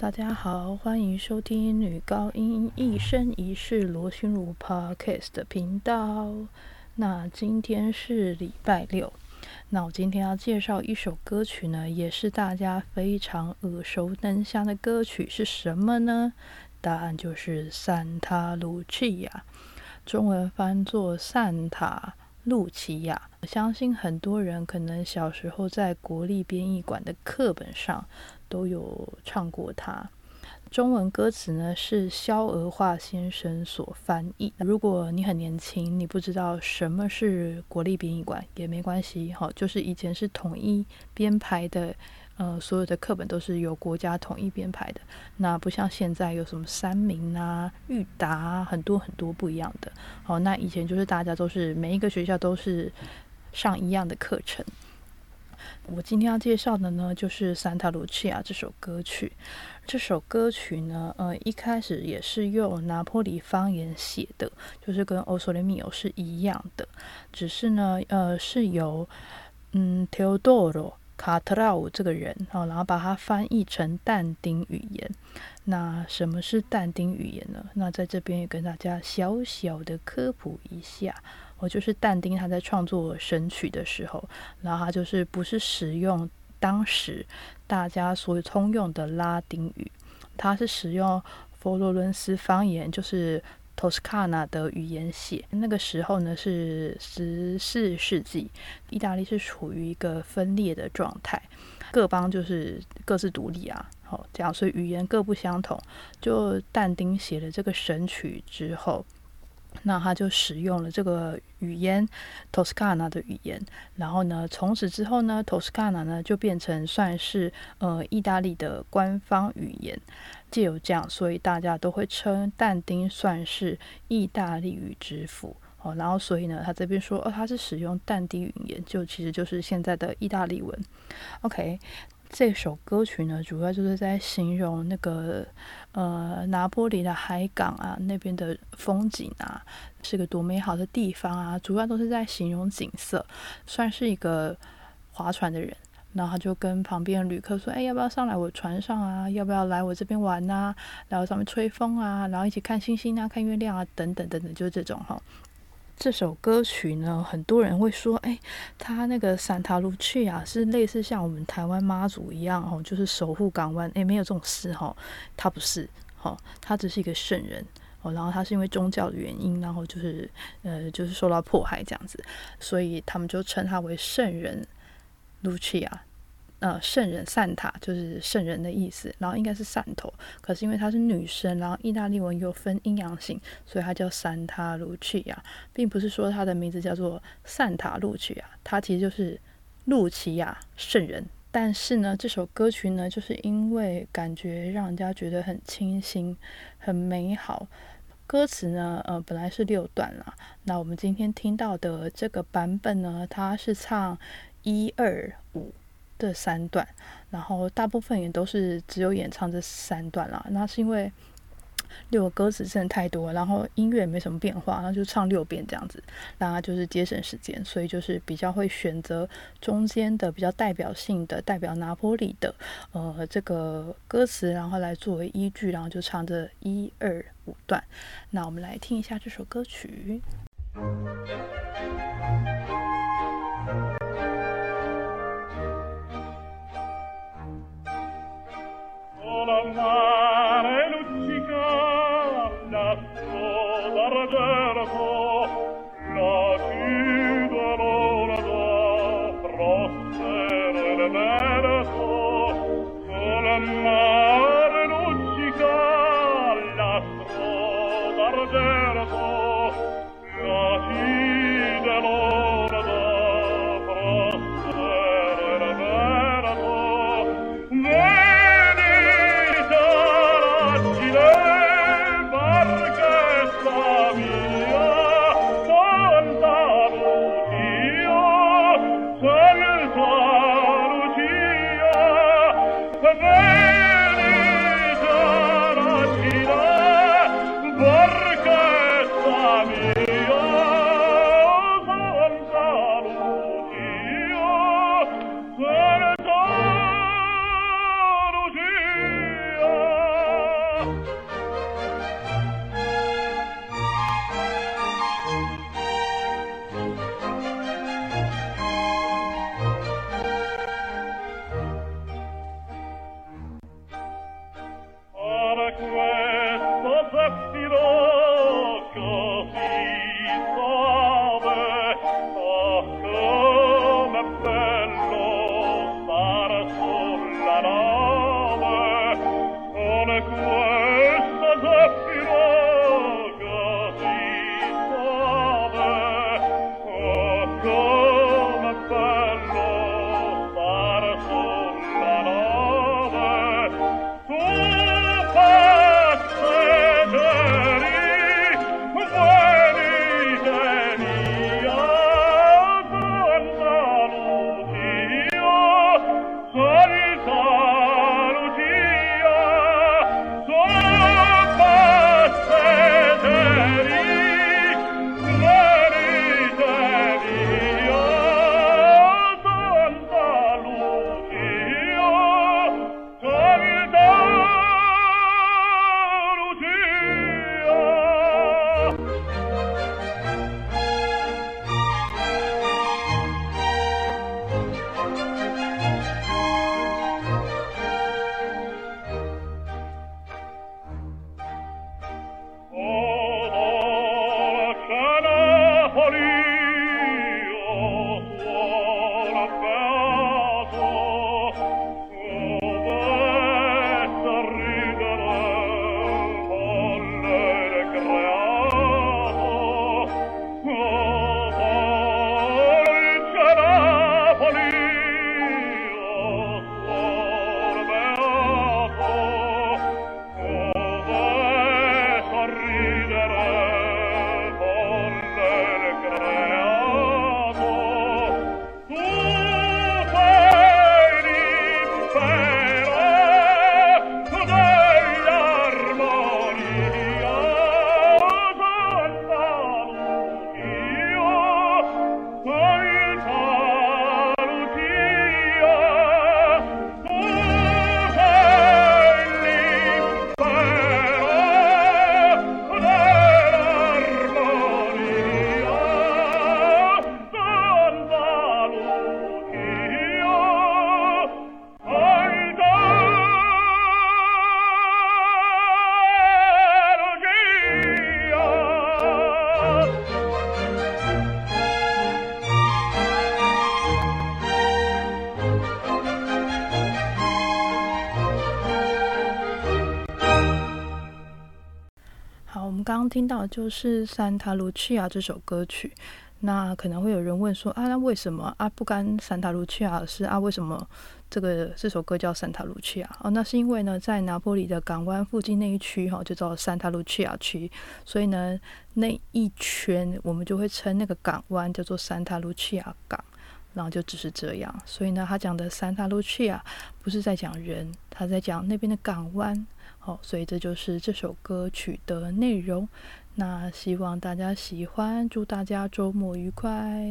大家好，欢迎收听女高音一生一世罗心如 Podcast 的频道。那今天是礼拜六，那我今天要介绍一首歌曲呢，也是大家非常耳熟能详的歌曲是什么呢？答案就是《Santa Lucia》，中文翻作《善塔》。露琪亚》。我相信很多人可能小时候在国立编译馆的课本上都有唱过它。中文歌词呢是萧娥化先生所翻译。如果你很年轻，你不知道什么是国立编译馆也没关系，好，就是以前是统一编排的。呃，所有的课本都是由国家统一编排的，那不像现在有什么三明啊、裕达啊，很多很多不一样的。好，那以前就是大家都是每一个学校都是上一样的课程。我今天要介绍的呢，就是《三塔卢奇亚》这首歌曲。这首歌曲呢，呃，一开始也是用拿破里方言写的，就是跟《欧索雷密欧》是一样的，只是呢，呃，是由嗯 Teodoro。卡特拉乌这个人，哦，然后把它翻译成但丁语言。那什么是但丁语言呢？那在这边也跟大家小小的科普一下。我就是但丁他在创作神曲的时候，然后他就是不是使用当时大家所通用的拉丁语，他是使用佛罗伦斯方言，就是。托斯卡纳的语言写，那个时候呢是十四世纪，意大利是处于一个分裂的状态，各邦就是各自独立啊，好这样，所以语言各不相同。就但丁写了这个神曲之后。那他就使用了这个语言托斯卡纳的语言，然后呢，从此之后呢，托斯卡纳呢就变成算是呃意大利的官方语言。借由这样，所以大家都会称但丁算是意大利语之父哦。然后所以呢，他这边说哦，他是使用但丁语言，就其实就是现在的意大利文。OK。这首歌曲呢，主要就是在形容那个呃拿波里的海港啊，那边的风景啊，是个多美好的地方啊。主要都是在形容景色。算是一个划船的人，然后就跟旁边的旅客说：“哎，要不要上来我船上啊？要不要来我这边玩啊？然后上面吹风啊，然后一起看星星啊，看月亮啊，等等等等，就是这种哈。”这首歌曲呢，很多人会说，哎，他那个散塔卢去啊，是类似像我们台湾妈祖一样哦，就是守护港湾。哎，没有这种事哈，他不是，哈，他只是一个圣人哦。然后他是因为宗教的原因，然后就是呃，就是受到迫害这样子，所以他们就称他为圣人卢奇亚。呃，圣人善塔就是圣人的意思，然后应该是汕头，可是因为她是女生，然后意大利文又分阴阳性，所以她叫三塔露奇亚，并不是说她的名字叫做善塔露奇亚，她其实就是露奇亚圣人。但是呢，这首歌曲呢，就是因为感觉让人家觉得很清新、很美好。歌词呢，呃，本来是六段啦，那我们今天听到的这个版本呢，它是唱一二五。这三段，然后大部分也都是只有演唱这三段啦。那是因为六个歌词真的太多，然后音乐也没什么变化，然后就唱六遍这样子，让它就是节省时间，所以就是比较会选择中间的比较代表性的、代表拿破里的呃这个歌词，然后来作为依据，然后就唱这一二五段。那我们来听一下这首歌曲。Oh. Whoa. 刚听到就是《三塔卢奇亚》这首歌曲，那可能会有人问说啊，那为什么啊不干三塔卢奇亚是啊？为什么这个这首歌叫三塔卢奇亚？哦，那是因为呢，在拿波里的港湾附近那一区哈，就叫三塔卢奇亚区，所以呢，那一圈我们就会称那个港湾叫做三塔卢奇亚港，然后就只是这样。所以呢，他讲的三塔卢奇亚不是在讲人，他在讲那边的港湾。好，所以这就是这首歌曲的内容。那希望大家喜欢，祝大家周末愉快。